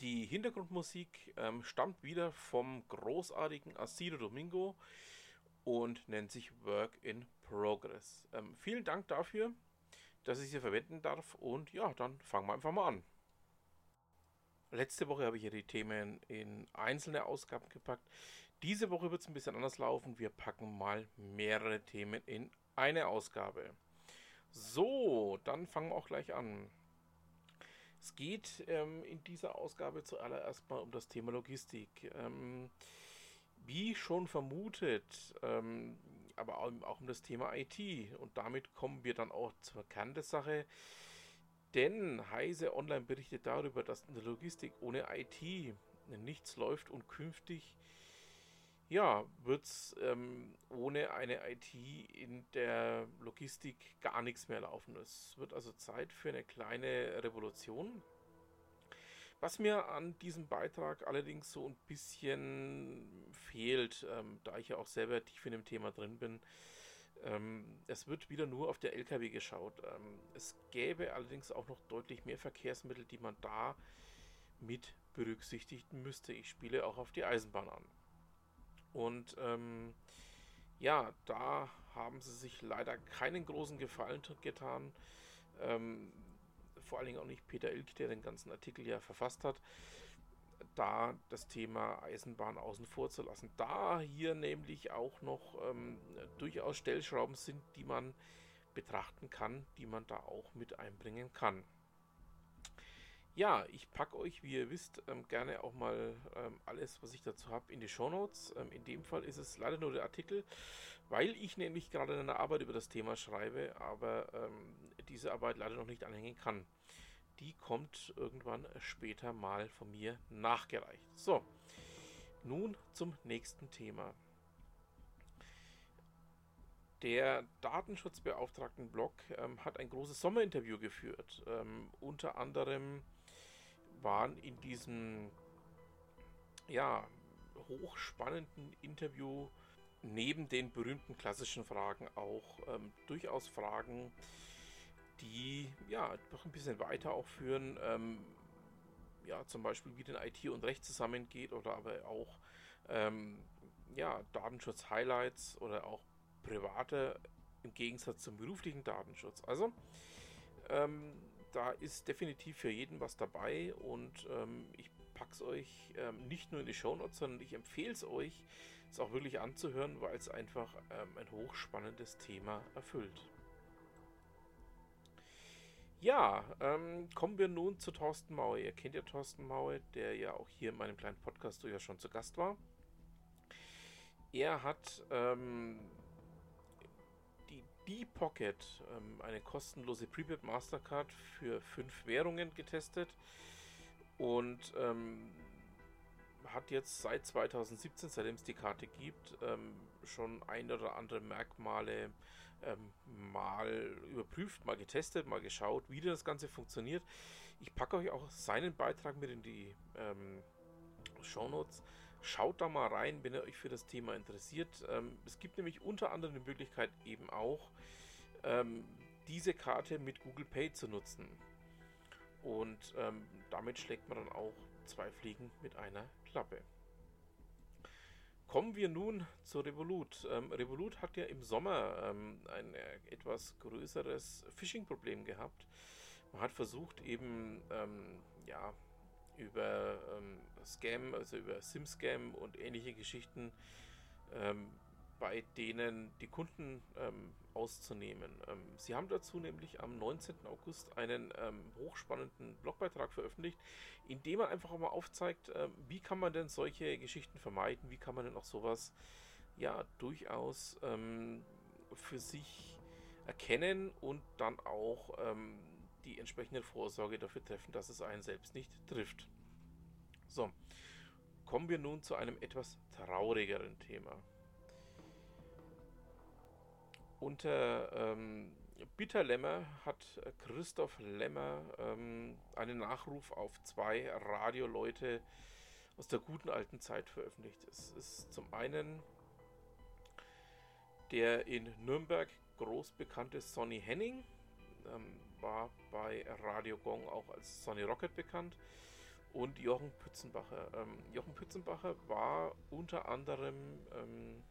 Die Hintergrundmusik ähm, stammt wieder vom großartigen Asido Domingo und nennt sich Work in Progress. Ähm, vielen Dank dafür, dass ich sie verwenden darf und ja, dann fangen wir einfach mal an. Letzte Woche habe ich ja die Themen in einzelne Ausgaben gepackt. Diese Woche wird es ein bisschen anders laufen. Wir packen mal mehrere Themen in eine Ausgabe. So, dann fangen wir auch gleich an. Es geht ähm, in dieser Ausgabe zuallererst mal um das Thema Logistik. Ähm, wie schon vermutet, ähm, aber auch, auch, um das Thema IT. Und damit kommen wir dann auch zur Kern der Sache. Denn Heise Online berichtet darüber, dass in der Logistik ohne IT nichts läuft und künftig ja, wird es ähm, ohne eine IT in der Logistik gar nichts mehr laufen. Es wird also Zeit für eine kleine Revolution. Was mir an diesem Beitrag allerdings so ein bisschen fehlt, ähm, da ich ja auch selber tief in dem Thema drin bin, ähm, es wird wieder nur auf der LKW geschaut. Ähm, es gäbe allerdings auch noch deutlich mehr Verkehrsmittel, die man da mit berücksichtigen müsste. Ich spiele auch auf die Eisenbahn an. Und ähm, ja, da haben sie sich leider keinen großen Gefallen getan. Ähm, vor allen Dingen auch nicht Peter Ilk, der den ganzen Artikel ja verfasst hat, da das Thema Eisenbahn außen vor zu lassen. Da hier nämlich auch noch ähm, durchaus Stellschrauben sind, die man betrachten kann, die man da auch mit einbringen kann. Ja, ich packe euch, wie ihr wisst, ähm, gerne auch mal ähm, alles, was ich dazu habe, in die Show Notes. Ähm, in dem Fall ist es leider nur der Artikel, weil ich nämlich gerade eine Arbeit über das Thema schreibe, aber ähm, diese Arbeit leider noch nicht anhängen kann. Die kommt irgendwann später mal von mir nachgereicht. So, nun zum nächsten Thema. Der Datenschutzbeauftragten-Blog ähm, hat ein großes Sommerinterview geführt. Ähm, unter anderem waren in diesem ja, hochspannenden Interview neben den berühmten klassischen Fragen auch ähm, durchaus Fragen, die ja doch ein bisschen weiter auch führen. Ähm, ja, zum Beispiel wie denn IT und Recht zusammengeht oder aber auch ähm, ja, Datenschutz-Highlights oder auch private im Gegensatz zum beruflichen Datenschutz. Also ähm, da ist definitiv für jeden was dabei und ähm, ich packe es euch ähm, nicht nur in die Shownotes, sondern ich empfehle es euch, es auch wirklich anzuhören, weil es einfach ähm, ein hochspannendes Thema erfüllt. Ja, ähm, kommen wir nun zu Thorsten Maue. Ihr kennt ja Thorsten Maue, der ja auch hier in meinem kleinen Podcast durchaus schon zu Gast war. Er hat ähm, B-Pocket, ähm, eine kostenlose Prepaid Mastercard für fünf Währungen getestet und ähm, hat jetzt seit 2017, seitdem es die Karte gibt, ähm, schon ein oder andere Merkmale ähm, mal überprüft, mal getestet, mal geschaut, wie das Ganze funktioniert. Ich packe euch auch seinen Beitrag mit in die ähm, Show Notes. Schaut da mal rein, wenn ihr euch für das Thema interessiert. Ähm, es gibt nämlich unter anderem die Möglichkeit eben auch, ähm, diese Karte mit Google Pay zu nutzen. Und ähm, damit schlägt man dann auch zwei Fliegen mit einer Klappe. Kommen wir nun zu Revolut. Ähm, Revolut hat ja im Sommer ähm, ein äh, etwas größeres Phishing-Problem gehabt. Man hat versucht, eben ähm, ja, über ähm, Scam, also über SIM-Scam und ähnliche Geschichten, ähm, bei denen die Kunden ähm, auszunehmen. Ähm, sie haben dazu nämlich am 19. August einen ähm, hochspannenden Blogbeitrag veröffentlicht, in dem man einfach auch mal aufzeigt, ähm, wie kann man denn solche Geschichten vermeiden, wie kann man denn auch sowas ja durchaus für sich erkennen und dann auch die entsprechende Vorsorge dafür treffen, dass es einen selbst nicht trifft. So, kommen wir nun zu einem etwas traurigeren Thema. Unter ähm, Bitter Lämmer hat Christoph Lämmer ähm, einen Nachruf auf zwei Radioleute aus der guten alten Zeit veröffentlicht. Es ist zum einen der in Nürnberg groß bekannte Sonny Henning, ähm, war bei Radio Gong auch als Sonny Rocket bekannt, und Jochen Pützenbacher. Ähm, Jochen Pützenbacher war unter anderem ähm,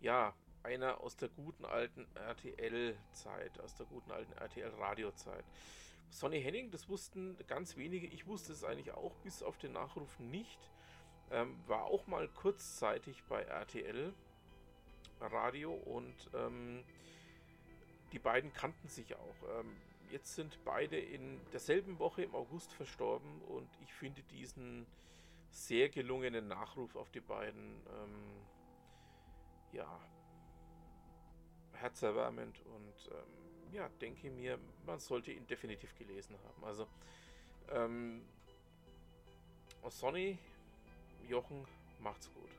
ja, einer aus der guten alten RTL-Zeit, aus der guten alten RTL-Radio-Zeit. Sonny Henning, das wussten ganz wenige, ich wusste es eigentlich auch bis auf den Nachruf nicht, ähm, war auch mal kurzzeitig bei RTL Radio und ähm, die beiden kannten sich auch. Ähm, jetzt sind beide in derselben Woche im August verstorben und ich finde diesen sehr gelungenen Nachruf auf die beiden ähm, ja herzerwärmend und ähm, ja, denke mir, man sollte ihn definitiv gelesen haben. Also ähm, Sonny, Jochen, macht's gut.